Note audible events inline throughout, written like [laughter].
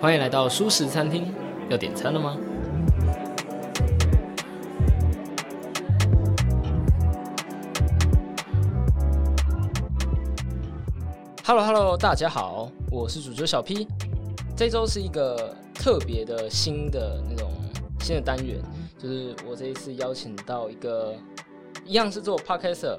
欢迎来到舒适餐厅，要点餐了吗？Hello Hello，大家好，我是主角小 P。这周是一个特别的新的那种新的单元，就是我这一次邀请到一个一样是做 Podcast，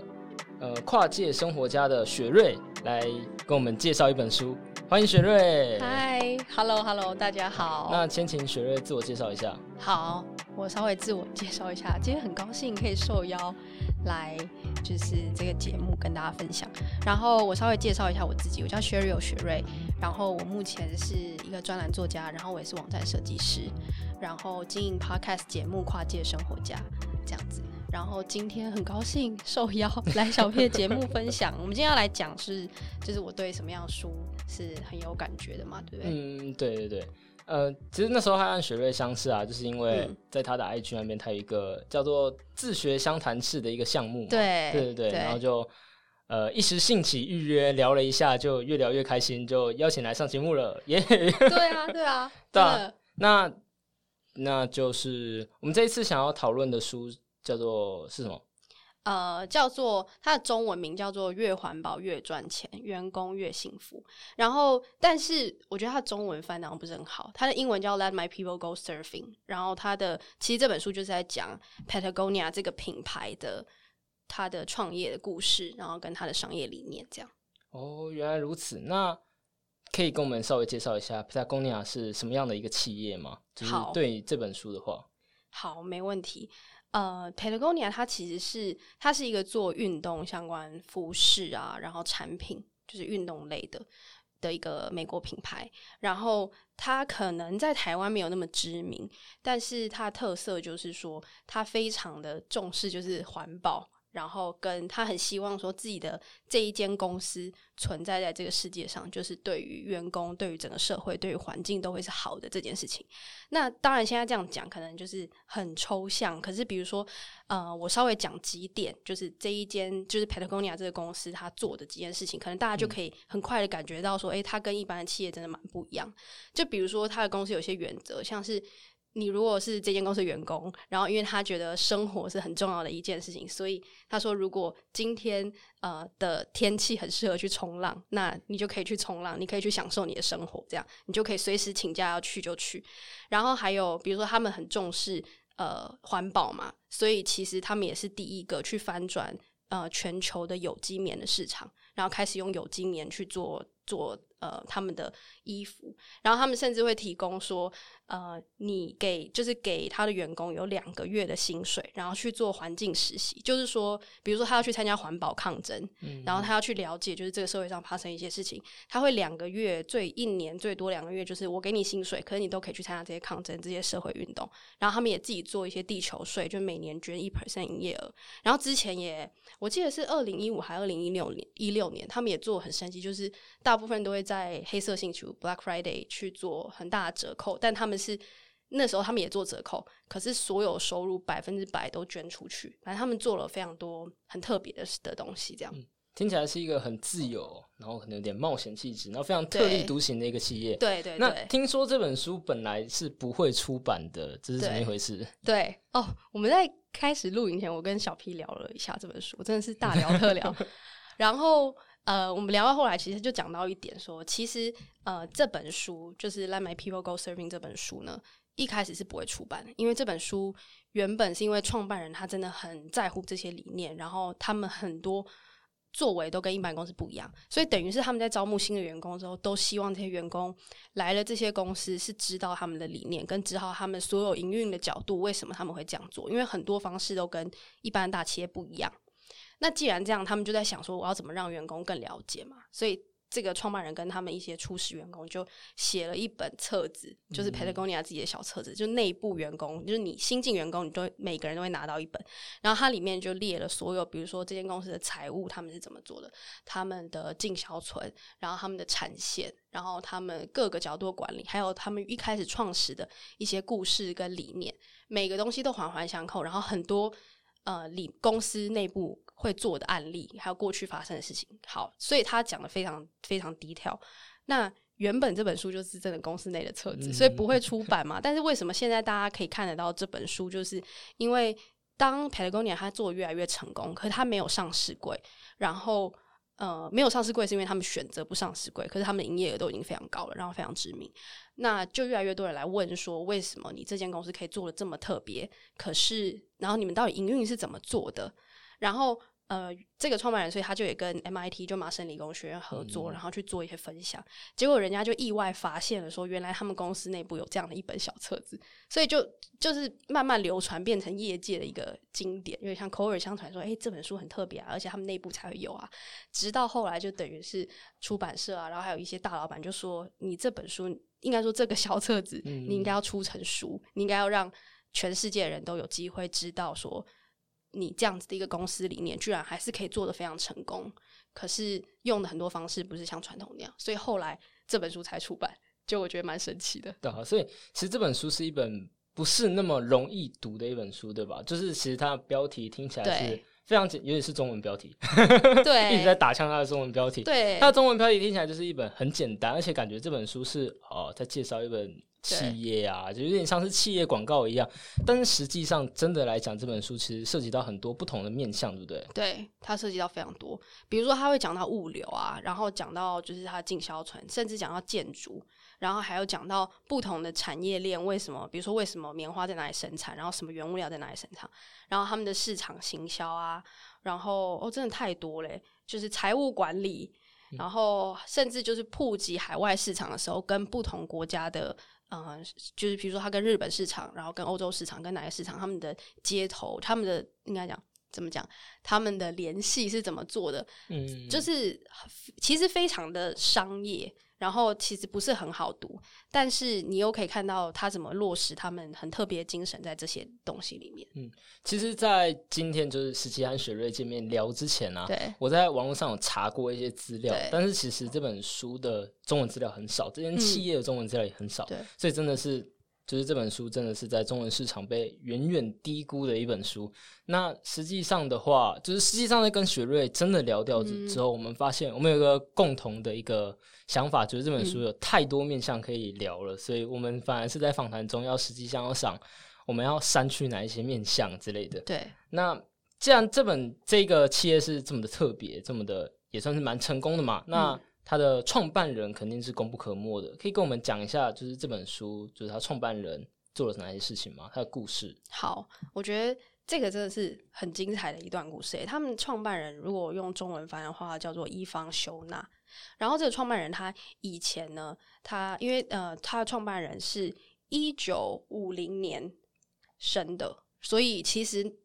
呃，跨界生活家的雪瑞来跟我们介绍一本书。欢迎雪瑞。嗨，Hello Hello，大家好。那先请雪瑞自我介绍一下。好，我稍微自我介绍一下。今天很高兴可以受邀来，就是这个节目跟大家分享。然后我稍微介绍一下我自己，我叫雪瑞雪瑞。然后我目前是一个专栏作家，然后我也是网站设计师，然后经营 Podcast 节目《跨界生活家》这样子。然后今天很高兴受邀来小 P 的节目分享。我们今天要来讲是，就是我对什么样的书是很有感觉的嘛，对不对？嗯，对对对。呃，其实那时候他和雪瑞相识啊，就是因为在他的 IG 那边，他有一个叫做“自学相谈室”的一个项目。对对对对。然后就呃一时兴起预约聊了一下，就越聊越开心，就邀请来上节目了。耶！对啊，对啊，[laughs] 对啊。那那就是我们这一次想要讨论的书。叫做是什么？呃，叫做它的中文名叫做“越环保越赚钱，员工越幸福”。然后，但是我觉得它中文翻译不是很好。它的英文叫 “Let My People Go Surfing”。然后，它的其实这本书就是在讲 Patagonia 这个品牌的它的创业的故事，然后跟它的商业理念这样。哦，原来如此。那可以跟我们稍微介绍一下 Patagonia 是什么样的一个企业吗？就是对这本书的话，好，没问题。呃，Patagonia 它其实是它是一个做运动相关服饰啊，然后产品就是运动类的的一个美国品牌。然后它可能在台湾没有那么知名，但是它特色就是说它非常的重视就是环保。然后跟他很希望说自己的这一间公司存在在这个世界上，就是对于员工、对于整个社会、对于环境都会是好的这件事情。那当然现在这样讲可能就是很抽象，可是比如说，呃，我稍微讲几点，就是这一间就是 Patagonia 这个公司他做的几件事情，可能大家就可以很快的感觉到说，哎，他跟一般的企业真的蛮不一样。就比如说他的公司有些原则，像是。你如果是这间公司员工，然后因为他觉得生活是很重要的一件事情，所以他说，如果今天呃的天气很适合去冲浪，那你就可以去冲浪，你可以去享受你的生活，这样你就可以随时请假要去就去。然后还有比如说他们很重视呃环保嘛，所以其实他们也是第一个去翻转呃全球的有机棉的市场，然后开始用有机棉去做做。呃，他们的衣服，然后他们甚至会提供说，呃，你给就是给他的员工有两个月的薪水，然后去做环境实习，就是说，比如说他要去参加环保抗争，然后他要去了解，就是这个社会上发生一些事情，他会两个月，最一年最多两个月，就是我给你薪水，可是你都可以去参加这些抗争、这些社会运动，然后他们也自己做一些地球税，就每年捐一 percent 营业额，然后之前也我记得是二零一五还二零一六年一六年，他们也做很神奇，就是大部分都会。在黑色星期五 （Black Friday） 去做很大的折扣，但他们是那时候他们也做折扣，可是所有收入百分之百都捐出去。反正他们做了非常多很特别的的东西，这样听起来是一个很自由，然后可能有点冒险气质，然后非常特立独行的一个企业。对对。那听说这本书本来是不会出版的，这是怎么一回事？对哦，我们在开始录影前，我跟小 P 聊了一下这本书，真的是大聊特聊，[laughs] 然后。呃，我们聊到后来，其实就讲到一点，说其实呃，这本书就是《Let My People Go Serving》这本书呢，一开始是不会出版，因为这本书原本是因为创办人他真的很在乎这些理念，然后他们很多作为都跟一般公司不一样，所以等于是他们在招募新的员工的时候，都希望这些员工来了这些公司是知道他们的理念，跟知道他们所有营运的角度，为什么他们会这样做，因为很多方式都跟一般大企业不一样。那既然这样，他们就在想说，我要怎么让员工更了解嘛？所以这个创办人跟他们一些初始员工就写了一本册子，就是 Patagonia 自己的小册子，就内部员工，就是你新进员工，你都每个人都会拿到一本。然后它里面就列了所有，比如说这间公司的财务他们是怎么做的，他们的进销存，然后他们的产线，然后他们各个角度管理，还有他们一开始创始的一些故事跟理念，每个东西都环环相扣。然后很多呃，里公司内部。会做的案例，还有过去发生的事情。好，所以他讲的非常非常低调。那原本这本书就是真的公司内的册子，所以不会出版嘛。但是为什么现在大家可以看得到这本书，就是因为当 Patagonia 它做越来越成功，可是它没有上市柜，然后呃没有上市柜是因为他们选择不上市柜，可是他们的营业额都已经非常高了，然后非常知名，那就越来越多人来问说，为什么你这间公司可以做的这么特别？可是然后你们到底营运是怎么做的？然后。呃，这个创办人，所以他就也跟 MIT 就麻省理工学院合作，然后去做一些分享。结果人家就意外发现了，说原来他们公司内部有这样的一本小册子，所以就就是慢慢流传，变成业界的一个经典，有点像口耳相传，说哎这本书很特别啊，而且他们内部才会有啊。直到后来就等于是出版社啊，然后还有一些大老板就说，你这本书应该说这个小册子，你应该要出成书，你应该要让全世界的人都有机会知道说。你这样子的一个公司理念，居然还是可以做的非常成功，可是用的很多方式不是像传统那样，所以后来这本书才出版，就我觉得蛮神奇的。对啊，所以其实这本书是一本不是那么容易读的一本书，对吧？就是其实它的标题听起来是非常简，尤其是中文标题，对，[laughs] 一直在打枪它的中文标题。对，它的中文标题听起来就是一本很简单，而且感觉这本书是哦在介绍一本。企业啊，就有点像是企业广告一样，但是实际上真的来讲，这本书其实涉及到很多不同的面向，对不对？对，它涉及到非常多，比如说它会讲到物流啊，然后讲到就是它的经销船，甚至讲到建筑，然后还有讲到不同的产业链为什么，比如说为什么棉花在哪里生产，然后什么原物料在哪里生产，然后他们的市场行销啊，然后哦，真的太多嘞，就是财务管理，然后甚至就是普及海外市场的时候，跟不同国家的。嗯，就是比如说，他跟日本市场，然后跟欧洲市场，跟哪个市场，他们的接头，他们的应该讲怎么讲，他们的联系是怎么做的？嗯，就是其实非常的商业。然后其实不是很好读，但是你又可以看到他怎么落实他们很特别精神在这些东西里面。嗯，其实，在今天就是十七和雪瑞见面聊之前啊，对，我在网络上有查过一些资料，但是其实这本书的中文资料很少，这间企业的中文资料也很少，对，所以真的是。就是这本书真的是在中文市场被远远低估的一本书。那实际上的话，就是实际上在跟雪瑞真的聊掉之后，我们发现我们有一个共同的一个想法，就是这本书有太多面向可以聊了，所以我们反而是在访谈中要实际上要想我们要删去哪一些面向之类的。对。那既然这本这个企业是这么的特别，这么的也算是蛮成功的嘛，那。他的创办人肯定是功不可没的，可以跟我们讲一下，就是这本书，就是他创办人做了哪些事情吗？他的故事。好，我觉得这个真的是很精彩的一段故事。他们创办人如果用中文翻的话，叫做伊方修纳。然后这个创办人他以前呢，他因为呃，他的创办人是一九五零年生的，所以其实。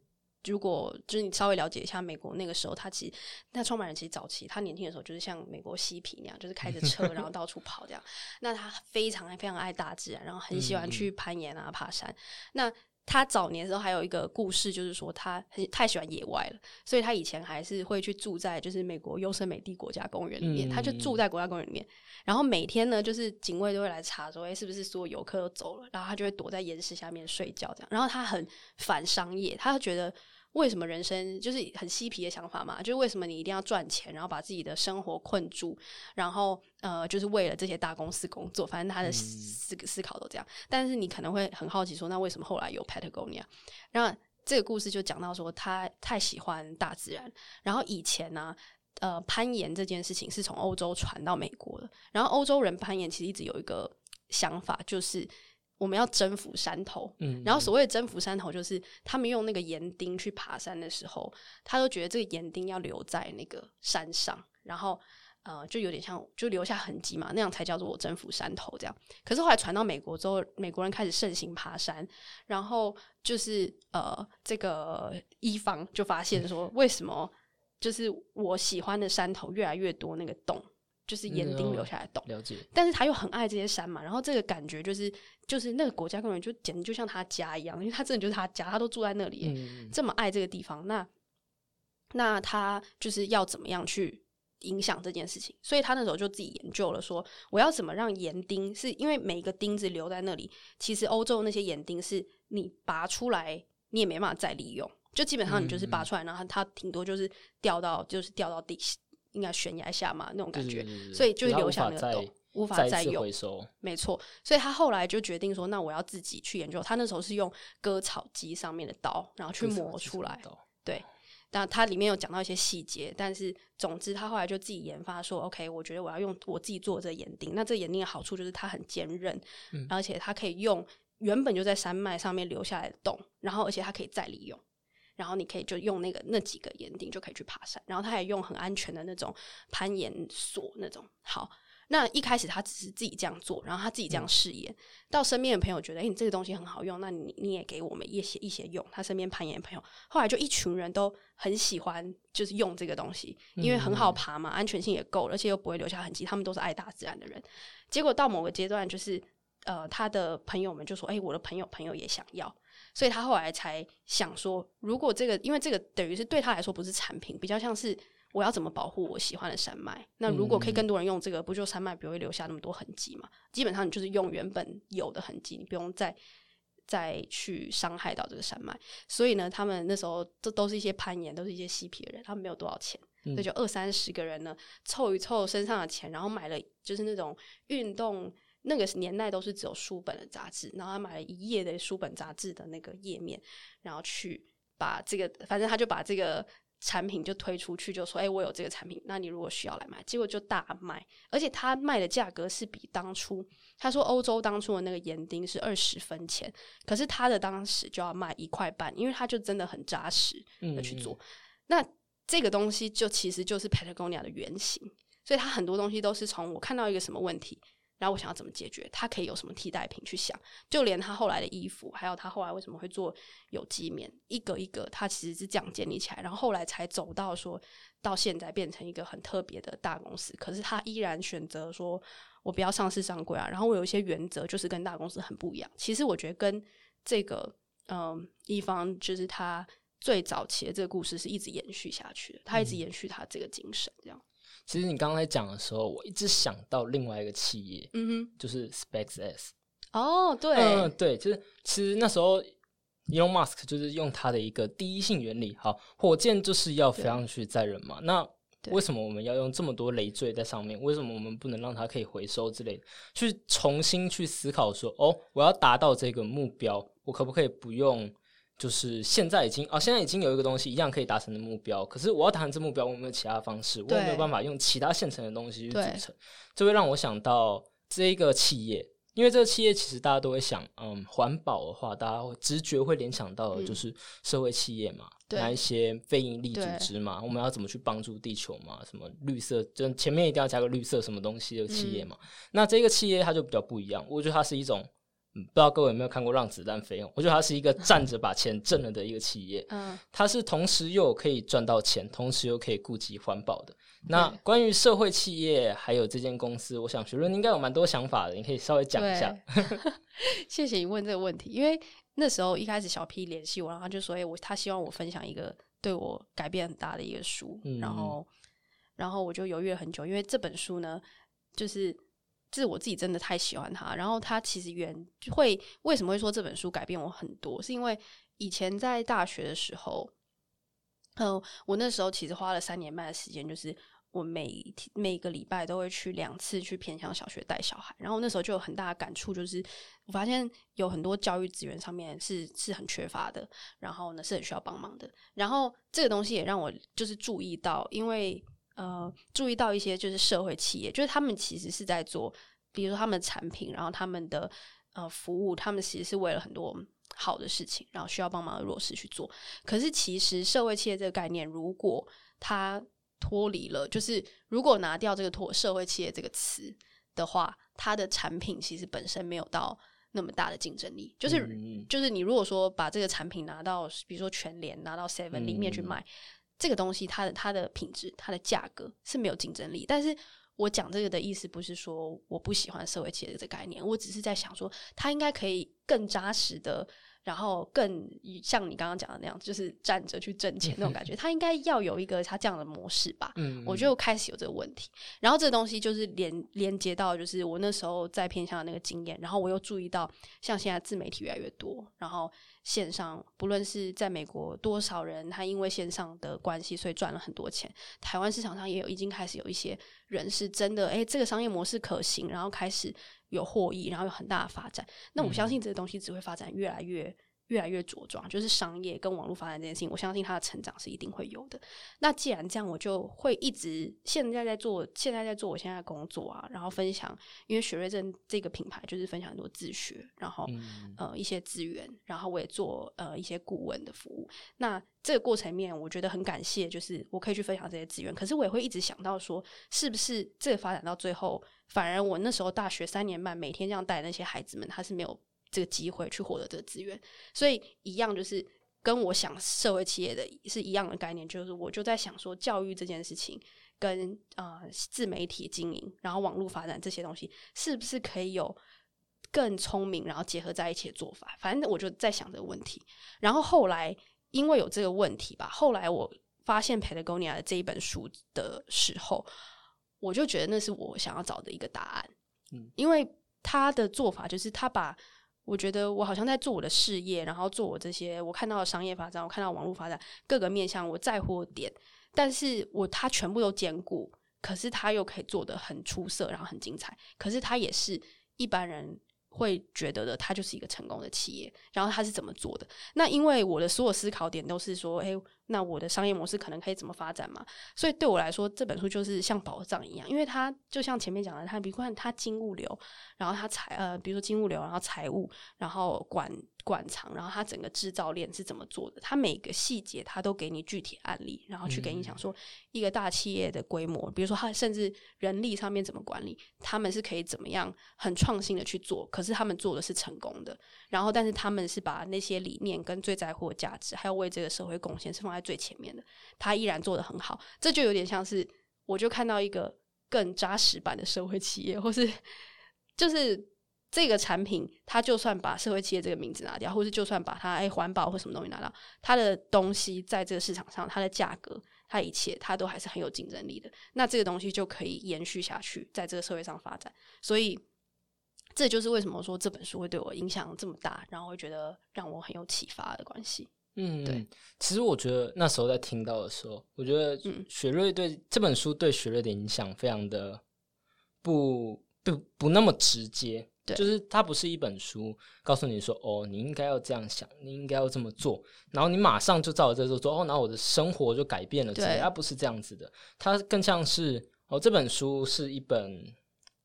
如果就是你稍微了解一下美国那个时候，他其实那创办人其实早期他年轻的时候就是像美国嬉皮那样，就是开着车 [laughs] 然后到处跑这样。那他非常非常爱大自然，然后很喜欢去攀岩啊、爬山。那他早年的时候还有一个故事，就是说他很太喜欢野外了，所以他以前还是会去住在就是美国优胜美地国家公园里面，他就住在国家公园里面。然后每天呢，就是警卫都会来查说，哎，是不是所有游客都走了？然后他就会躲在岩石下面睡觉这样。然后他很反商业，他觉得。为什么人生就是很嬉皮的想法嘛？就是为什么你一定要赚钱，然后把自己的生活困住，然后呃，就是为了这些大公司工作？反正他的思思考都这样。但是你可能会很好奇说，那为什么后来有 Patagonia？然后这个故事就讲到说，他太喜欢大自然。然后以前呢，呃，攀岩这件事情是从欧洲传到美国的。然后欧洲人攀岩其实一直有一个想法，就是。我们要征服山头，嗯，然后所谓征服山头，就是他们用那个岩钉去爬山的时候，他都觉得这个岩钉要留在那个山上，然后呃，就有点像就留下痕迹嘛，那样才叫做我征服山头这样。可是后来传到美国之后，美国人开始盛行爬山，然后就是呃，这个一方就发现说，为什么就是我喜欢的山头越来越多那个洞。就是岩钉留下来洞，了解。但是他又很爱这些山嘛，然后这个感觉就是，就是那个国家公园就简直就像他家一样，因为他真的就是他家，他都住在那里，这么爱这个地方。那那他就是要怎么样去影响这件事情？所以他那时候就自己研究了，说我要怎么让岩钉，是因为每个钉子留在那里，其实欧洲那些岩钉是你拔出来你也没办法再利用，就基本上你就是拔出来，然后它顶多就是掉到就是掉到地。应该悬崖下嘛那种感觉，所以就留下那个洞，无法再用回收。没错，所以他后来就决定说，那我要自己去研究。他那时候是用割草机上面的刀，然后去磨出来。对，但它里面有讲到一些细节，但是总之他后来就自己研发说，OK，我觉得我要用我自己做这个岩钉。那这个岩钉的好处就是它很坚韧，嗯而且它可以用原本就在山脉上面留下来的洞，然后而且它可以再利用。然后你可以就用那个那几个岩钉就可以去爬山，然后他也用很安全的那种攀岩锁那种。好，那一开始他只是自己这样做，然后他自己这样试验，到身边的朋友觉得，哎、你这个东西很好用，那你你也给我们一些一些用。他身边攀岩的朋友，后来就一群人都很喜欢，就是用这个东西，因为很好爬嘛，安全性也够，而且又不会留下痕迹。他们都是爱大自然的人。结果到某个阶段，就是呃，他的朋友们就说，哎、我的朋友朋友也想要。所以他后来才想说，如果这个，因为这个等于是对他来说不是产品，比较像是我要怎么保护我喜欢的山脉。那如果可以更多人用这个，不就山脉不会留下那么多痕迹嘛？基本上你就是用原本有的痕迹，你不用再再去伤害到这个山脉。所以呢，他们那时候这都是一些攀岩，都是一些嬉皮的人，他们没有多少钱，所以就二三十个人呢，凑一凑身上的钱，然后买了就是那种运动。那个年代都是只有书本的杂志，然后他买了一页的书本杂志的那个页面，然后去把这个，反正他就把这个产品就推出去，就说：“哎、我有这个产品，那你如果需要来买。”结果就大卖，而且他卖的价格是比当初他说欧洲当初的那个盐丁是二十分钱，可是他的当时就要卖一块半，因为他就真的很扎实的去做。那这个东西就其实就是 Patagonia 的原型，所以他很多东西都是从我看到一个什么问题。然后我想要怎么解决？它可以有什么替代品去想？就连他后来的衣服，还有他后来为什么会做有机棉，一个一个，他其实是这样建立起来，然后后来才走到说到现在变成一个很特别的大公司。可是他依然选择说，我不要上市上柜啊。然后我有一些原则，就是跟大公司很不一样。其实我觉得跟这个嗯一方就是他最早期的这个故事是一直延续下去的，他一直延续他这个精神，这样。其实你刚才讲的时候，我一直想到另外一个企业，嗯哼就是 SpaceX。哦，对，嗯，对，就是其实那时候 Elon Musk 就是用他的一个第一性原理，好，火箭就是要飞上去载人嘛。那对为什么我们要用这么多累赘在上面？为什么我们不能让它可以回收之类的？去重新去思考说，哦，我要达到这个目标，我可不可以不用？就是现在已经啊，现在已经有一个东西一样可以达成的目标，可是我要达成这目标，我有没有其他方式？我有没有办法用其他现成的东西去组成？这会让我想到这一个企业，因为这个企业其实大家都会想，嗯，环保的话，大家会直觉会联想到的就是社会企业嘛，那一些非营利组织嘛，我们要怎么去帮助地球嘛？什么绿色，就前面一定要加个绿色什么东西的企业嗯嘛？那这个企业它就比较不一样，我觉得它是一种。嗯，不知道各位有没有看过《让子弹飞》哦？我觉得它是一个站着把钱挣了的一个企业，嗯，它是同时又可以赚到钱，同时又可以顾及环保的。那对关于社会企业还有这间公司，我想学伦应该有蛮多想法的，你可以稍微讲一下。对 [laughs] 谢谢你问这个问题，因为那时候一开始小 P 联系我，然后他就说：“哎、我他希望我分享一个对我改变很大的一个书。嗯然后，然后我就犹豫了很久，因为这本书呢，就是这是我自己真的太喜欢他。然后他其实原会为什么会说这本书改变我很多，是因为以前在大学的时候，嗯、我那时候其实花了三年半的时间，就是我每每个礼拜都会去两次去偏乡小学带小孩，然后那时候就有很大的感触，就是我发现有很多教育资源上面是是很缺乏的，然后呢是很需要帮忙的。然后这个东西也让我就是注意到，因为呃注意到一些就是社会企业，就是他们其实是在做，比如说他们的产品，然后他们的呃服务，他们其实是为了很多。好的事情，然后需要帮忙的弱势去做。可是其实社会企业这个概念，如果它脱离了，就是如果拿掉这个脱社会企业这个词的话，它的产品其实本身没有到那么大的竞争力。就是、嗯就是你如果说把这个产品拿到，比如说全联拿到 Seven 里面去卖，这个东西它的它的品质、它的价格是没有竞争力。但是我讲这个的意思不是说我不喜欢社会企业这个概念，我只是在想说，它应该可以更扎实的。然后更像你刚刚讲的那样，就是站着去挣钱那种感觉，[laughs] 它应该要有一个它这样的模式吧。嗯我就开始有这个问题。然后这个东西就是连连接到，就是我那时候在偏向的那个经验，然后我又注意到，像现在自媒体越来越多，然后线上，不论是在美国多少人，他因为线上的关系，所以赚了很多钱。台湾市场上也有已经开始有一些人是真的，哎，这个商业模式可行，然后开始有获益，然后有很大的发展。那我相信这个东西只会发展越来越。越来越茁壮，就是商业跟网络发展这件事情，我相信它的成长是一定会有的。那既然这样，我就会一直现在在做，现在在做我现在的工作啊，然后分享，因为雪瑞镇这个品牌就是分享很多自学，然后呃一些资源，然后我也做呃一些顾问的服务。那这个过程面，我觉得很感谢，就是我可以去分享这些资源。可是我也会一直想到说，是不是这个发展到最后，反而我那时候大学三年半每天这样带那些孩子们，他是没有。这个机会去获得这个资源，所以一样就是跟我想社会企业的是一样的概念，就是我就在想说，教育这件事情跟啊自媒体经营，然后网络发展这些东西，是不是可以有更聪明，然后结合在一起的做法？反正我就在想这个问题。然后后来因为有这个问题吧，后来我发现 Patagonia 的这一本书的时候，我就觉得那是我想要找的一个答案。嗯，因为他的做法就是他把我觉得我好像在做我的事业，然后做我这些我看到的商业发展，我看到网络发展各个面向我在乎的点，但是我他全部都兼顾，可是他又可以做得很出色，然后很精彩，可是他也是一般人。会觉得的，它就是一个成功的企业。然后它是怎么做的？那因为我的所有思考点都是说，哎，那我的商业模式可能可以怎么发展嘛？所以对我来说，这本书就是像宝藏一样，因为它就像前面讲的，它比如看它金物流，然后它财呃，比如说金物流，然后财务，然后管。管藏，然后它整个制造链是怎么做的？它每个细节它都给你具体案例，然后去给你讲说一个大企业的规模，比如说它甚至人力上面怎么管理，他们是可以怎么样很创新的去做，可是他们做的是成功的。然后，但是他们是把那些理念跟最在乎的价值，还有为这个社会贡献是放在在最前面的，他依然做的很好。这就有点像是，我就看到一个更扎实版的社会企业，或是就是。这个产品，它就算把社会企业这个名字拿掉，或是就算把它哎环保或什么东西拿掉，它的东西在这个市场上，它的价格，它一切，它都还是很有竞争力的。那这个东西就可以延续下去，在这个社会上发展。所以，这就是为什么说这本书会对我影响这么大，然后会觉得让我很有启发的关系。嗯，对。其实我觉得那时候在听到的时候，我觉得雪瑞对这本书对雪瑞的影响非常的不不不那么直接。就是它不是一本书，告诉你说哦，你应该要这样想，你应该要这么做，然后你马上就照着这做做哦，然后我的生活就改变了。对，它不是这样子的，它更像是哦，这本书是一本，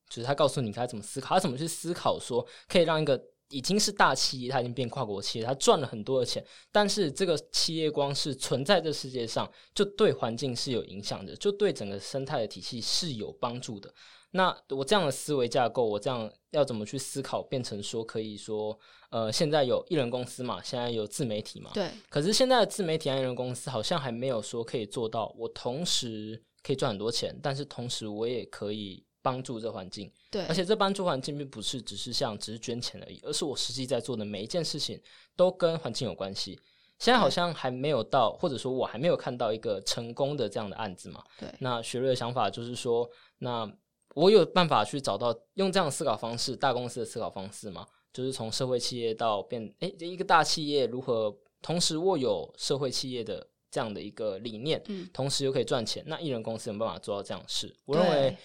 就是他告诉你该怎么思考，他怎么去思考，说可以让一个已经是大企业，它已经变跨国企业，它赚了很多的钱，但是这个企业光是存在这世界上，就对环境是有影响的，就对整个生态的体系是有帮助的。那我这样的思维架构，我这样要怎么去思考，变成说可以说，呃，现在有艺人公司嘛，现在有自媒体嘛，对。可是现在的自媒体艺人公司好像还没有说可以做到，我同时可以赚很多钱，但是同时我也可以帮助这环境，对。而且这帮助环境并不是只是像只是捐钱而已，而是我实际在做的每一件事情都跟环境有关系。现在好像还没有到，或者说我还没有看到一个成功的这样的案子嘛。对。那学瑞的想法就是说，那。我有办法去找到用这样的思考方式，大公司的思考方式嘛？就是从社会企业到变，哎，一个大企业如何同时握有社会企业的这样的一个理念，嗯，同时又可以赚钱？那艺人公司有办法做到这样的事？我认为，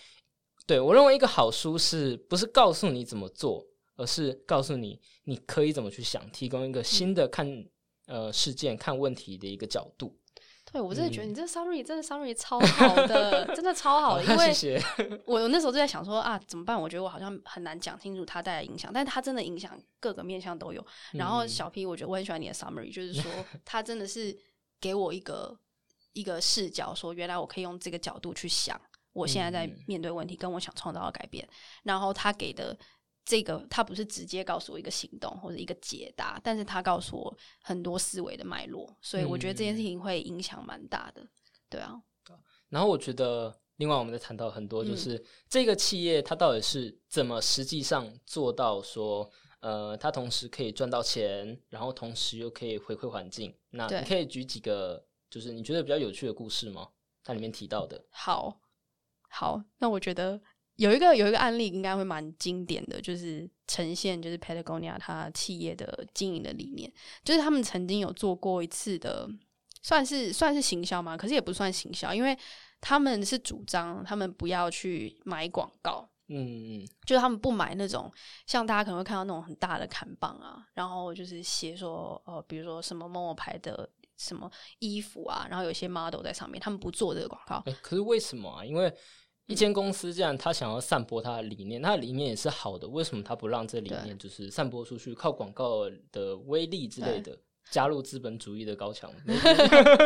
对我认为一个好书是不是告诉你怎么做，而是告诉你你可以怎么去想，提供一个新的看呃事件、看问题的一个角度。对，我真的觉得你这个 summary 真的 summary 超好的，真的超好的。因为，[laughs] 我那时候就在想说啊，怎么办？我觉得我好像很难讲清楚它带来影响，但是它真的影响各个面向都有。然后小 P，我觉得我很喜欢你的 summary，就是说 [laughs] 它真的是给我一个一个视角，说原来我可以用这个角度去想，我现在在面对问题，跟我想创造的改变。然后他给的。这个他不是直接告诉我一个行动或者一个解答，但是他告诉我很多思维的脉络，所以我觉得这件事情会影响蛮大的，对啊。然后我觉得，另外我们在谈到很多，就是这个企业它到底是怎么实际上做到说，呃，它同时可以赚到钱，然后同时又可以回馈环境。那你可以举几个，就是你觉得比较有趣的故事吗？它里面提到的。好，好，那我觉得。有一个有一个案例应该会蛮经典的，就是呈现就是 Patagonia 它企业的经营的理念，就是他们曾经有做过一次的，算是算是行销嘛，可是也不算行销，因为他们是主张他们不要去买广告，嗯嗯就是他们不买那种像大家可能会看到那种很大的砍棒啊，然后就是写说呃，比如说什么某某牌的什么衣服啊，然后有一些 model 在上面，他们不做这个广告，哎、可是为什么啊？因为一间公司既然他想要散播他的理念，他的理念也是好的，为什么他不让这理念就是散播出去，靠广告的威力之类的，加入资本主义的高墙？[laughs]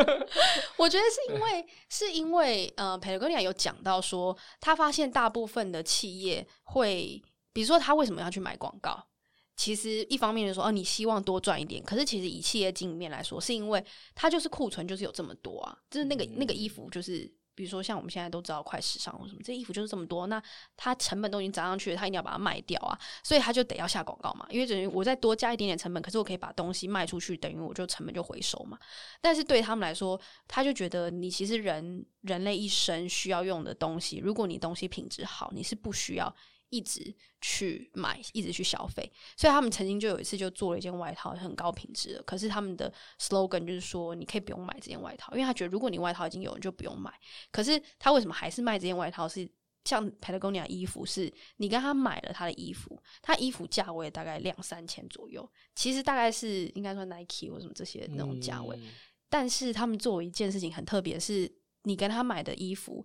[laughs] 我觉得是因为是因为呃，Patagonia 有讲到说，他发现大部分的企业会，比如说他为什么要去买广告？其实一方面就说哦，你希望多赚一点，可是其实以企业经营面来说，是因为它就是库存就是有这么多啊，就是那个、那个衣服就是。比如说，像我们现在都知道快时尚或什么，这衣服就是这么多，那它成本都已经涨上去了，它一定要把它卖掉啊，所以它就得要下广告嘛，因为等于我再多加一点点成本，可是我可以把东西卖出去，等于我就成本就回收嘛。但是对他们来说，他就觉得你其实人人类一生需要用的东西，如果你东西品质好，你是不需要一直去买，一直去消费。所以他们曾经就有一次就做了一件外套，很高品质的，可是他们的 slogan 就是说，你可以不用买这件外套，因为他觉得如果你外套已经有，你就不用买。可是他为什么还是卖这件外套？是像 Patagonia 衣服，是你跟他买了他的衣服，他衣服价位大概两三千左右，其实大概是应该说 Nike 或什么这些那种价位。嗯但是他们做一件事情很特别，是你跟他买的衣服，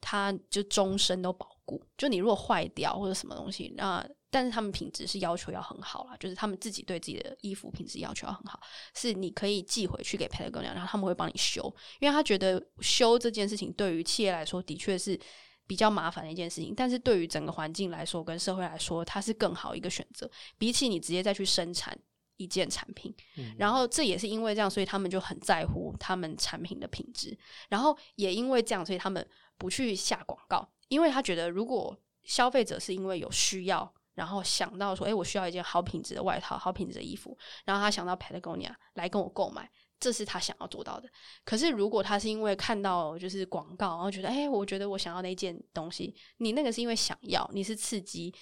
它就终身都保固。就你如果坏掉或者什么东西，那但是他们品质是要求要很好啦，就是他们自己对自己的衣服品质要求要很好，是你可以寄回去给 Patagonia，然后他们会帮你修，因为他觉得修这件事情对于企业来说的确是。比较麻烦的一件事情，但是对于整个环境来说，跟社会来说，它是更好一个选择，比起你直接再去生产一件产品。然后这也是因为这样，所以他们就很在乎他们产品的品质。然后也因为这样，所以他们不去下广告，因为他觉得如果消费者是因为有需要，然后想到说，诶，我需要一件好品质的外套、好品质的衣服，然后他想到 Patagonia 来跟我购买。这是他想要做到的。可是如果他是因为看到就是广告，然后觉得，哎、我觉得我想要那件东西，你那个是因为想要，你是刺激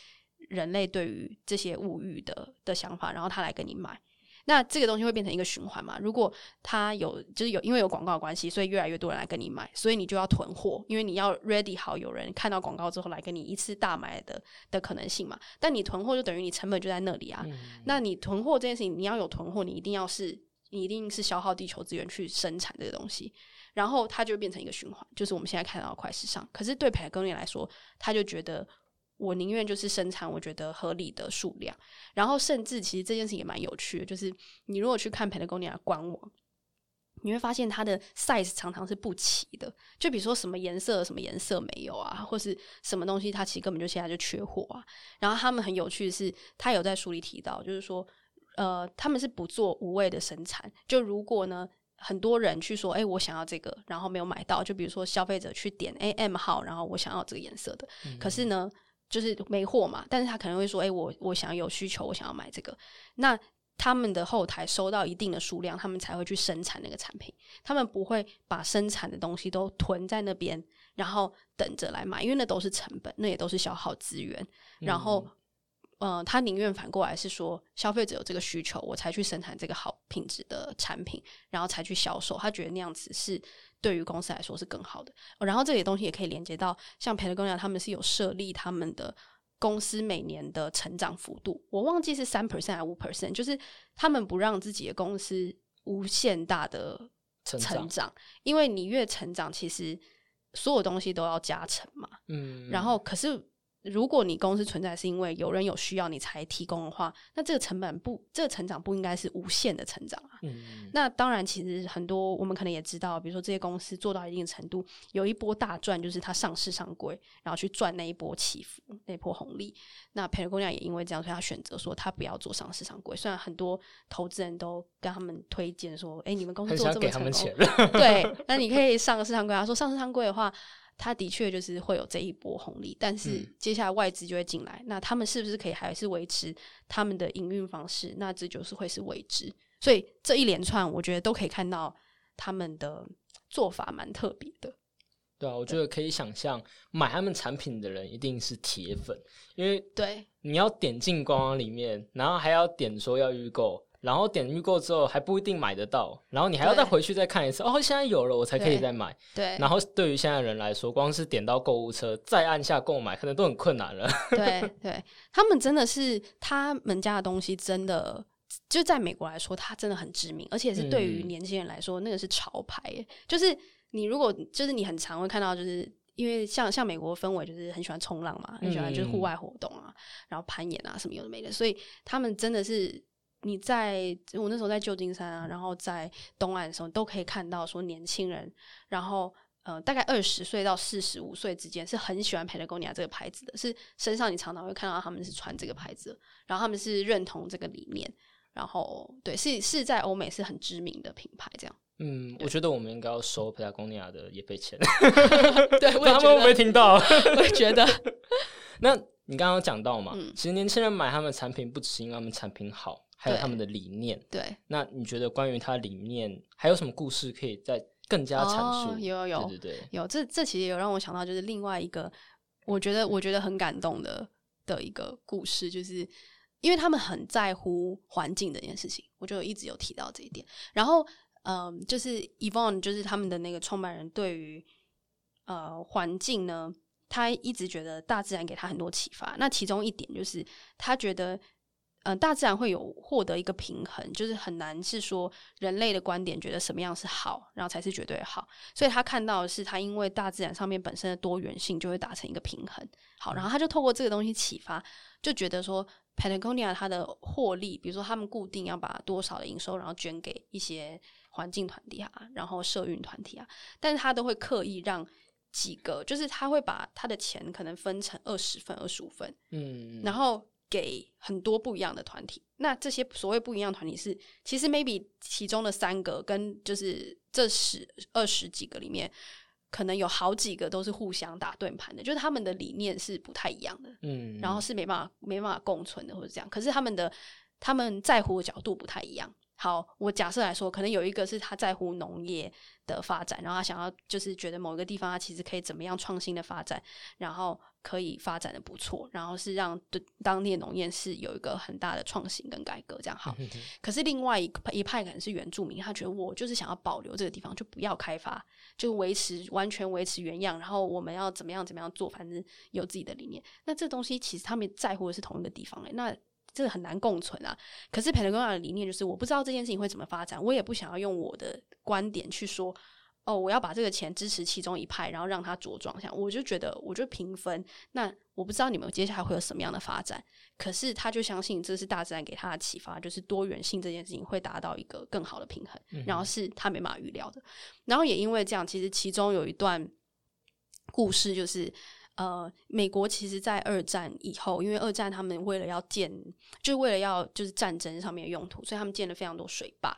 人类对于这些物欲的的想法，然后他来跟你买。那这个东西会变成一个循环嘛？如果它有就是有因为有广告的关系，所以越来越多人来跟你买，所以你就要囤货，因为你要 ready 好有人看到广告之后来跟你一次大买的的可能性嘛。但你囤货就等于你成本就在那里啊。那你囤货这件事情，你要有囤货，你一定要是你一定是消耗地球资源去生产这个东西，然后它就变成一个循环，就是我们现在看到的快时尚。可是对 Patagonia 来说，他就觉得我宁愿就是生产我觉得合理的数量，然后甚至其实这件事情也蛮有趣的，就是你如果去看 Patagonia 的官网。你会发现它的 size 常常是不齐的，就比如说什么颜色什么颜色没有啊，或是什么东西它其实根本就现在就缺货啊。然后他们很有趣的是，他有在书里提到，就是说，呃，他们是不做无谓的生产。就如果呢，很多人去说，哎、我想要这个，然后没有买到，就比如说消费者去点 A M 号，然后我想要这个颜色的，可是呢，就是没货嘛，但是他可能会说，哎、我我想有需求，我想要买这个，那。他们的后台收到一定的数量，他们才会去生产那个产品。他们不会把生产的东西都囤在那边，然后等着来买，因为那都是成本，那也都是消耗资源。然后，呃，他宁愿反过来是说，消费者有这个需求，我才去生产这个好品质的产品，然后才去销售。他觉得那样子是对于公司来说是更好的。哦然后这些东西也可以连接到像 Patagonia，他们是有设立他们的。公司每年的成长幅度，我忘记是三 percent 还是五 percent，就是他们不让自己的公司无限大的成长，成长，因为你越成长，其实所有东西都要加成嘛。嗯，然后，可是如果你公司存在是因为有人有需要你才提供的话，那这个成本不，这个成长不应该是无限的成长啊。嗯，那当然，其实很多我们可能也知道，比如说这些公司做到一定程度，有一波大赚，就是它上市上柜，然后去赚那一波起伏、那一波红利。那 Patagonia 也因为这样，所以她选择说她不要做上市上柜。虽然很多投资人都跟他们推荐说，哎、你们公司很做这么成功 [laughs] 对，那你可以上市上柜。他说上市上柜的话，它的确就是会有这一波红利，但是嗯接下来外资就会进来，那他们是不是可以还是维持他们的营运方式？那这就是会是未知。所以这一连串，我觉得都可以看到他们的做法蛮特别的。对啊，我觉得可以想象，买他们产品的人一定是铁粉，因为对你要点进官网里面，然后还要点说要预购，然后点预购之后还不一定买得到，然后你还要再回去再看一次，哦，现在有了，我才可以再买。对然后对于现在的人来说，光是点到购物车再按下购买，可能都很困难了。对对，他们真的是他们家的东西，真的就在美国来说，它真的很知名，而且是对于嗯年轻人来说，那个是潮牌耶。就是你如果就是你很常会看到，就是因为像像美国氛围就是很喜欢冲浪嘛，很喜欢就是户嗯外活动啊，然后攀岩啊什么有的没的，所以他们真的是。你在我那时候在旧金山啊，然后在东岸的时候，都可以看到说年轻人，然后呃，大概二十岁到四十五岁之间是很喜欢 Patagonia 这个牌子的，是身上你常常会看到他们是穿这个牌子，然后他们是认同这个理念，然后对是是在欧美是很知名的品牌，这样。嗯，我觉得我们应该要收 Patagonia 的也费钱，[laughs] 对，我也他们会，不会听到？[laughs] 我也觉得，[laughs] 那你刚刚讲到嘛，嗯其实年轻人买他们产品，不只是因为他们产品好，还有他们的理念。对，那你觉得关于他的理念，还有什么故事可以再更加阐述？哦有有有对对对，有这这其实也有让我想到，就是另外一个我觉得我觉得很感动的的一个故事，就是因为他们很在乎环境这件事情，我就一直有提到这一点。然后，嗯、就是 Evon，就是他们的那个创办人，对于呃环境呢，他一直觉得大自然给他很多启发。那其中一点就是他觉得。呃，大自然会有获得一个平衡，就是很难是说人类的观点觉得什么样是好，然后才是绝对好。所以他看到的是，他因为大自然上面本身的多元性，就会达成一个平衡。好，然后他就透过这个东西启发，就觉得说，Patagonia 它的获利，比如说他们固定要把多少的营收，然后捐给一些环境团体啊，然后社运团体啊，但是他都会刻意让几个，就是他会把他的钱可能分成二十份、二十五份，嗯，然后给很多不一样的团体。那这些所谓不一样团体是，其实 maybe 其中的三个跟就是这十二十几个里面，可能有好几个都是互相打盾盘的，就是他们的理念是不太一样的，嗯，然后是没办法没办法共存的或者这样。可是他们的他们在乎的角度不太一样。好，我假设来说，可能有一个是他在乎农业的发展，然后他想要就是觉得某一个地方他其实可以怎么样创新的发展，然后可以发展的不错，然后是让对当地的农业是有一个很大的创新跟改革，这样好。嗯可是另外一个一派可能是原住民，他觉得我就是想要保留这个地方，就不要开发，就维持完全维持原样，然后我们要怎么样怎么样做，反正有自己的理念。那这东西其实他们在乎的是同一个地方嘞，那这个很难共存啊。可是 Patagonia 的理念就是，我不知道这件事情会怎么发展，我也不想要用我的观点去说。哦，我要把这个钱支持其中一派，然后让他茁壮。像我就觉得，我就平分。那我不知道你们接下来会有什么样的发展，可是他就相信这是大自然给他的启发，就是多元性这件事情会达到一个更好的平衡，然后是他没办法预料的。然后也因为这样，其实其中有一段故事就是。呃，美国其实，在二战以后，因为二战他们为了要建，就是为了要就是战争上面的用途，所以他们建了非常多水坝。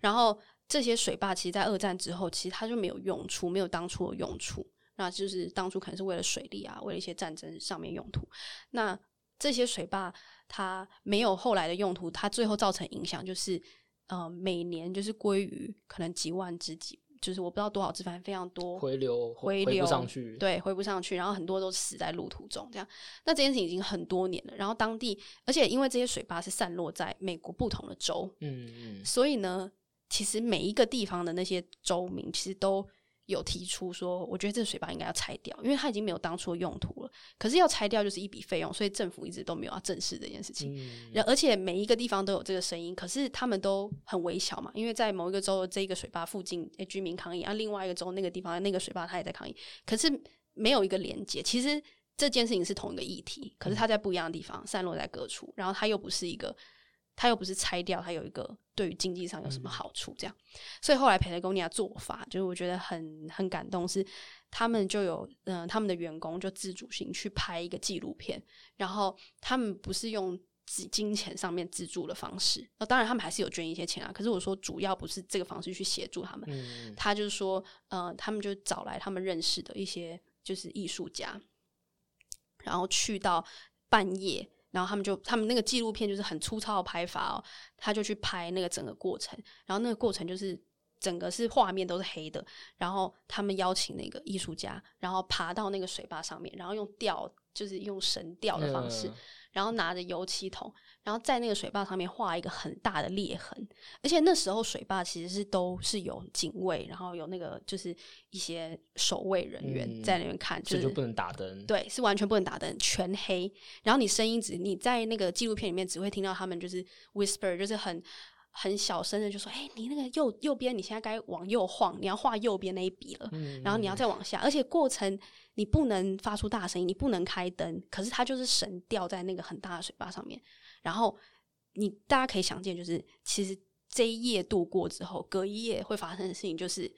然后这些水坝其实，在二战之后，其实它就没有用处，没有当初的用处。那就是当初可能是为了水利啊，为了一些战争上面用途。那这些水坝它没有后来的用途，它最后造成影响就是，呃，每年就是鲑鱼可能几万只几，就是我不知道多少只，反正非常多回流回流不上去，对，回不上去，然后很多都死在路途中，这样。那这件事情已经很多年了，然后当地，而且因为这些水坝是散落在美国不同的州，嗯嗯所以呢，其实每一个地方的那些州民其实都有提出说，我觉得这个水坝应该要拆掉，因为它已经没有当初的用途了。可是要拆掉就是一笔费用，所以政府一直都没有要正视这件事情。而且每一个地方都有这个声音，可是他们都很微小嘛，因为在某一个州的这一个水坝附近，诶居民抗议，啊，另外一个州那个地方那个水坝它也在抗议，可是没有一个连接。其实这件事情是同一个议题，可是它在不一样的地方散落在各处，然后它又不是一个，它又不是拆掉，它有一个对于经济上有什么好处这样。所以后来 Patagonia 做法，就是我觉得很很感动，是他们就有嗯、呃他们的员工就自主性去拍一个纪录片，然后他们不是用金金钱上面资助的方式，那当然他们还是有捐一些钱啊，可是我说主要不是这个方式去协助他们，嗯。他就是说，呃，他们就找来他们认识的一些就是艺术家，然后去到半夜，然后他们就他们那个纪录片就是很粗糙的拍法哦，他就去拍那个整个过程，然后那个过程就是整个是画面都是黑的，然后他们邀请那个艺术家，然后爬到那个水坝上面，然后用吊，就是用绳吊的方式，然后拿着油漆桶，然后在那个水坝上面画一个很大的裂痕。而且那时候水坝其实是都是有警卫，然后有那个就是一些守卫人员在那边看，这就不能打灯。对，是完全不能打灯，全黑。然后你声音只你在那个纪录片里面只会听到他们就是 whisper，就是很。很小声的就说：“哎，你那个右右边，你现在该往右晃，你要画右边那一笔了。然后你要再往下，而且过程你不能发出大声音，你不能开灯。可是它就是神掉在那个很大的水坝上面。然后你大家可以想见，就是其实这一夜度过之后，隔一夜会发生的事情就是。”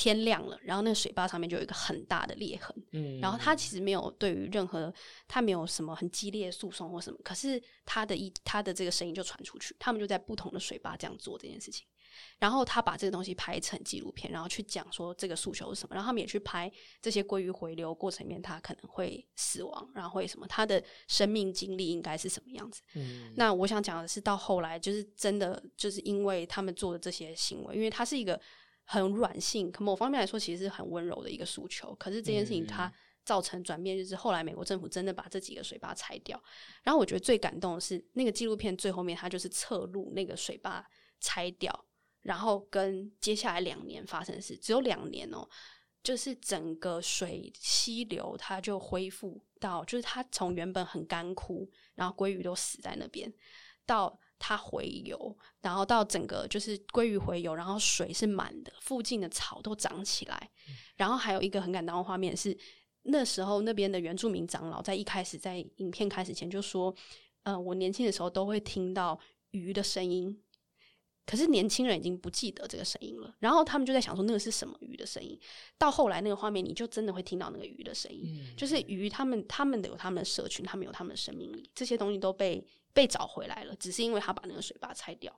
天亮了，然后那个水坝上面就有一个很大的裂痕。嗯，然后他其实没有对于任何他没有什么很激烈的诉讼或什么，可是他的一他的这个声音就传出去，他们就在不同的水坝这样做这件事情。然后他把这个东西拍成纪录片，然后去讲说这个诉求是什么。然后他们也去拍这些鲑鱼回流过程里面，他可能会死亡，然后会什么，他的生命经历应该是什么样子。嗯，那我想讲的是，到后来就是真的就是因为他们做的这些行为，因为他是一个。很软性，可某方面来说，其实是很温柔的一个诉求。可是这件事情它造成转变，就是后来美国政府真的把这几个水坝拆掉。然后我觉得最感动的是那个纪录片最后面，它就是侧录那个水坝拆掉，然后跟接下来两年发生的事，只有两年哦，就是整个水溪流它就恢复到，就是它从原本很干枯，然后鲑鱼都死在那边，到。它回游，然后到整个就是鲑鱼回游，然后水是满的，附近的草都长起来。然后还有一个很感动的画面是，那时候那边的原住民长老在一开始在影片开始前就说：“呃，我年轻的时候都会听到鱼的声音，可是年轻人已经不记得这个声音了。”然后他们就在想说那个是什么鱼的声音。到后来那个画面，你就真的会听到那个鱼的声音，就是鱼他们他们的有他们的社群，他们有他们的生命力，这些东西都被。被找回来了，只是因为他把那个水坝拆掉。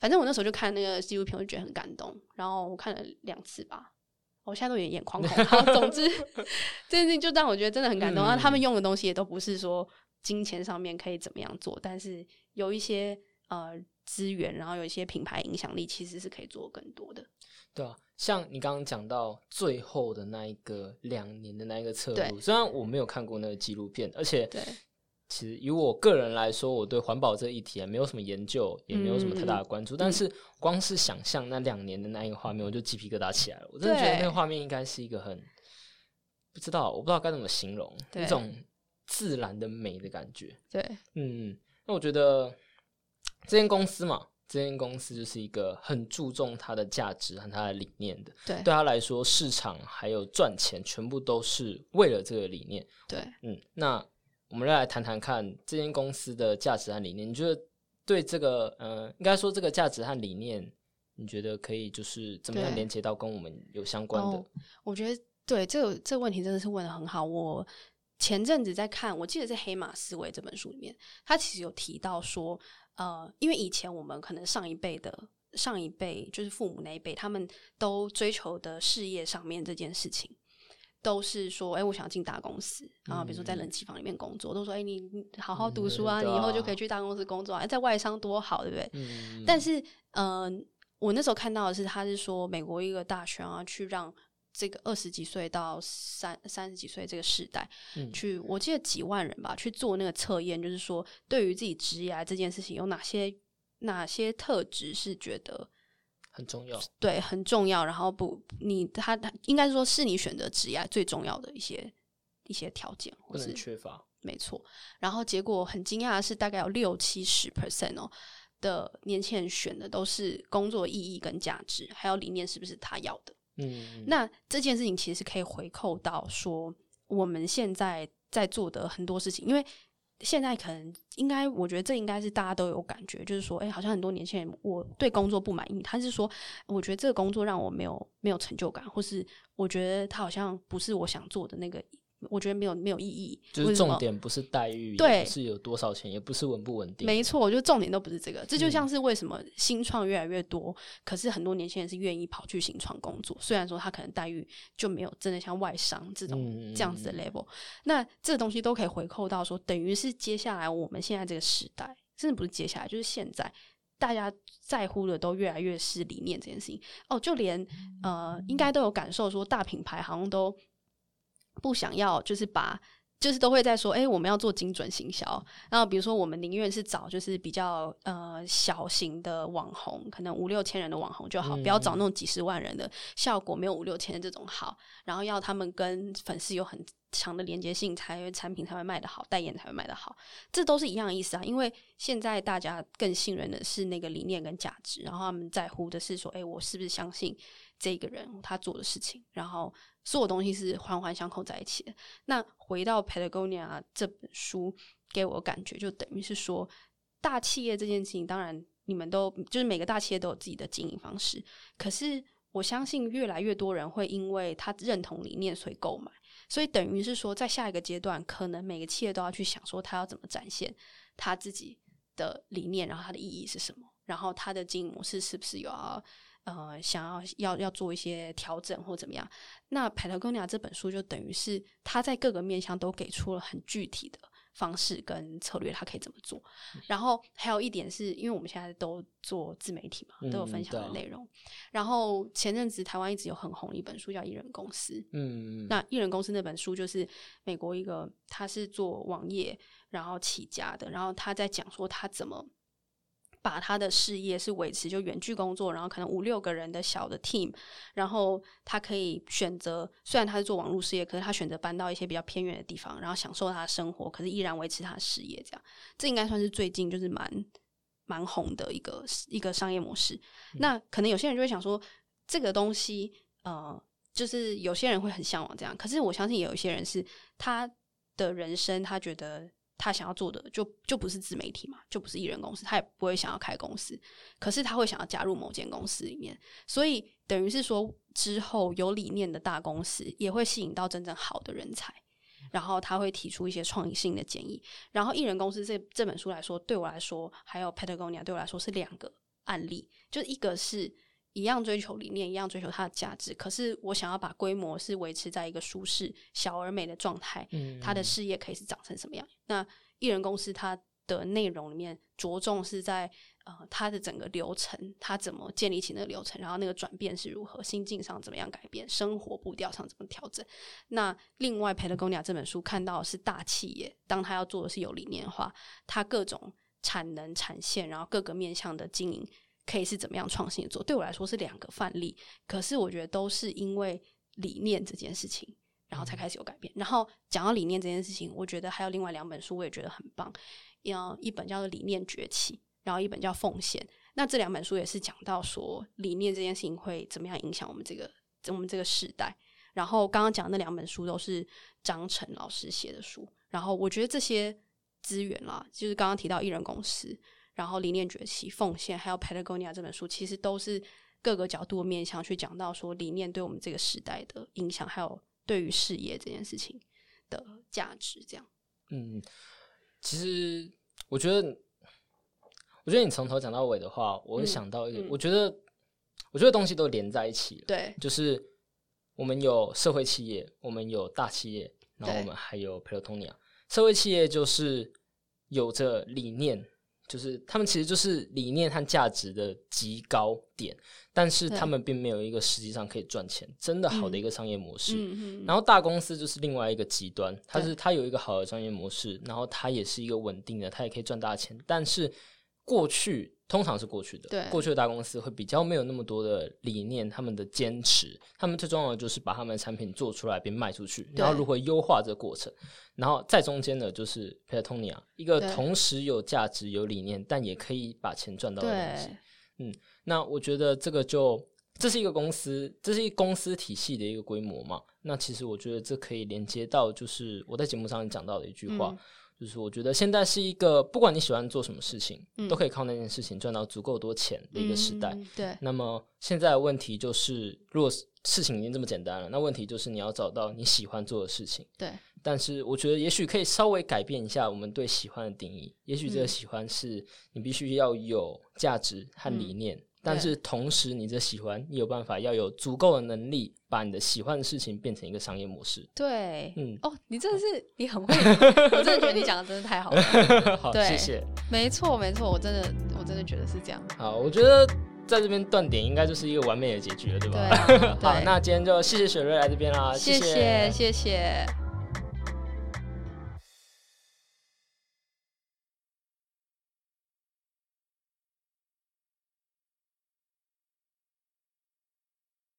反正我那时候就看那个纪录片，我就觉得很感动。然后我看了两次吧，我现在都有点眼眶红。好，总之这件事情就让我觉得真的很感动。然后他们用的东西也都不是说金钱上面可以怎么样做，但是有一些呃资源，然后有一些品牌影响力，其实是可以做更多的。对啊，像你刚刚讲到最后的那一个两年的那一个侧录，虽然我没有看过那个纪录片，而且对。其实以我个人来说，我对环保这一题啊没有什么研究，也没有什么太大的关注。但是光是想象那两年的那一个画面，我就鸡皮疙瘩起来了。我真的觉得那个画面应该是一个很不知道，我不知道该怎么形容，一种自然的美的感觉。对，嗯，那我觉得这间公司嘛，这间公司就是一个很注重它的价值和它的理念的。对，对他来说，市场还有赚钱，全部都是为了这个理念。对，嗯，那。我们来谈谈看这间公司的价值和理念。你觉得对这个呃，应该说这个价值和理念，你觉得可以就是怎么样连接到跟我们有相关的？我觉得对这个这个问题真的是问的很好。我前阵子在看，我记得是《黑马思维》这本书里面，他其实有提到说，呃，因为以前我们可能上一辈的上一辈，就是父母那一辈，他们都追求的事业上面这件事情。都是说，哎，我想要进大公司，然后比如说在冷气房里面工作，都说，哎，你好好读书啊，你以后就可以去大公司工作啊，在外商多好，对不对？但是，嗯，我那时候看到的是，他是说美国一个大学啊，去让这个二十几岁到三三十几岁这个时代，去，我记得几万人吧，去做那个测验，就是说，对于自己职业这件事情，有哪些哪些特质是觉得。很重要，对，很重要。然后不，你他他应该说是你选择职业最重要的一些一些条件，或是缺乏。没错。然后结果很惊讶的是，大概有六七十 percent 哦的年轻人选的都是工作意义跟价值，还有理念是不是他要的。嗯。那这件事情其实是可以回扣到说，我们现在在做的很多事情，因为。现在可能应该，我觉得这应该是大家都有感觉，就是说，哎，好像很多年轻人我对工作不满意，他是说，我觉得这个工作让我没有没有成就感，或是我觉得他好像不是我想做的那个。我觉得没有没有意义，就是重点不是待遇，对，是有多少钱，也不是稳不稳定。没错，我觉得重点都不是这个。这就像是为什么新创越来越多，可是很多年轻人是愿意跑去新创工作，虽然说他可能待遇就没有真的像外商这种这样子的 level。那这个东西都可以回扣到说，等于是接下来我们现在这个时代，甚至不是接下来，就是现在大家在乎的都越来越是理念这件事情哦，就连呃，应该都有感受说，大品牌好像都不想要，就是把。就是都会在说，哎，我们要做精准行销。然后比如说，我们宁愿是找就是比较呃小型的网红，可能五六千人的网红就好，不要找那种几十万人的，效果没有五六千这种好。然后要他们跟粉丝有很强的连接性，才产品才会卖得好，代言才会卖得好。这都是一样的意思啊。因为现在大家更信任的是那个理念跟价值，然后他们在乎的是说，哎，我是不是相信这个人他做的事情，然后。所有东西是环环相扣在一起的。那回到 Patagonia 这本书，给我感觉就等于是说，大企业这件事情，当然你们都就是每个大企业都有自己的经营方式。可是我相信越来越多人会因为他认同理念，所以购买。所以等于是说，在下一个阶段，可能每个企业都要去想说，他要怎么展现他自己的理念，然后它的意义是什么，然后他的经营模式是不是有要。呃，想要要要做一些调整或怎么样？那《Patagonia》这本书就等于是他在各个面向都给出了很具体的方式跟策略，他可以怎么做。然后还有一点是，因为我们现在都做自媒体嘛，都有分享的内容。然后前阵子台湾一直有很红一本书叫《艺人公司》，嗯，那《艺人公司》那本书就是美国一个他是做网页然后起家的，然后他在讲说他怎么。把他的事业是维持就远距工作，然后可能五六个人的小的 team，然后他可以选择，虽然他是做网络事业，可是他选择搬到一些比较偏远的地方，然后享受他的生活，可是依然维持他的事业。这样，这应该算是最近就是蛮蛮红的一个一个商业模式。那可能有些人就会想说，这个东西呃，就是有些人会很向往这样，可是我相信也有一些人是他的人生，他觉得。他想要做的就就不是自媒体嘛，就不是艺人公司，他也不会想要开公司，可是他会想要加入某间公司里面，所以等于是说之后有理念的大公司也会吸引到真正好的人才，然后他会提出一些创意性的建议，然后艺人公司这这本书来说，对我来说还有 Patagonia 对我来说是两个案例，就一个是。一样追求理念，一样追求它的价值。可是我想要把规模是维持在一个舒适、小而美的状态。嗯，他的事业可以是长成什么样？那艺人公司它的内容里面着重是在呃，它的整个流程，它怎么建立起那个流程，然后那个转变是如何，心境上怎么样改变，生活步调上怎么调整。那另外《o n i a 这本书看到是大企业，当他要做的是有理念的话，他各种产能、产线，然后各个面向的经营。可以是怎么样创新做？对我来说是两个范例，可是我觉得都是因为理念这件事情，然后才开始有改变。然后讲到理念这件事情，我觉得还有另外两本书，我也觉得很棒。要一本叫做《理念崛起》，然后一本叫《奉献》。那这两本书也是讲到说理念这件事情会怎么样影响我们这个我们这个时代。然后刚刚讲那两本书都是张晨老师写的书。然后我觉得这些资源啦，就是刚刚提到艺人公司。然后理念崛起、奉献，还有 Patagonia 这本书，其实都是各个角度的面向去讲到说理念对我们这个时代的影响，还有对于事业这件事情的价值。这样，嗯，其实我觉得，我觉得你从头讲到尾的话，我会想到一个，我觉得，我觉得东西都连在一起了。对，就是我们有社会企业，我们有大企业，然后我们还有 Patagonia。社会企业就是有着理念。就是他们其实就是理念和价值的极高点，但是他们并没有一个实际上可以赚钱、真的好的一个商业模式。然后大公司就是另外一个极端，它是它有一个好的商业模式，然后它也是一个稳定的，它也可以赚大钱，但是。过去通常是过去的，对过去的大公司会比较没有那么多的理念，他们的坚持，他们最重要的就是把他们的产品做出来并卖出去，然后如何优化这个过程，然后在中间的就是 Patagonia，一个同时有价值、有理念，但也可以把钱赚到的东西。嗯，那我觉得这个就这是一个公司，这是一公司体系的一个规模嘛。那其实我觉得这可以连接到就是我在节目上讲到的一句话。就是我觉得现在是一个不管你喜欢做什么事情，都可以靠那件事情赚到足够多钱的一个时代。对。那么现在的问题就是，如果事情已经这么简单了，那问题就是你要找到你喜欢做的事情。对。但是我觉得也许可以稍微改变一下我们对喜欢的定义。也许这个喜欢是你必须要有价值和理念。但是同时，你的喜欢，你有办法要有足够的能力，把你的喜欢的事情变成一个商业模式。对，嗯，哦，你真的是你很会，我真的觉得你讲的真的太好了。[laughs] 好，谢谢。没错，没错，我真的，我真的觉得是这样。好，我觉得在这边断点应该就是一个完美的结局了，对吧？对啊 [laughs] 好，那今天就谢谢雪瑞来这边啦，谢谢谢谢。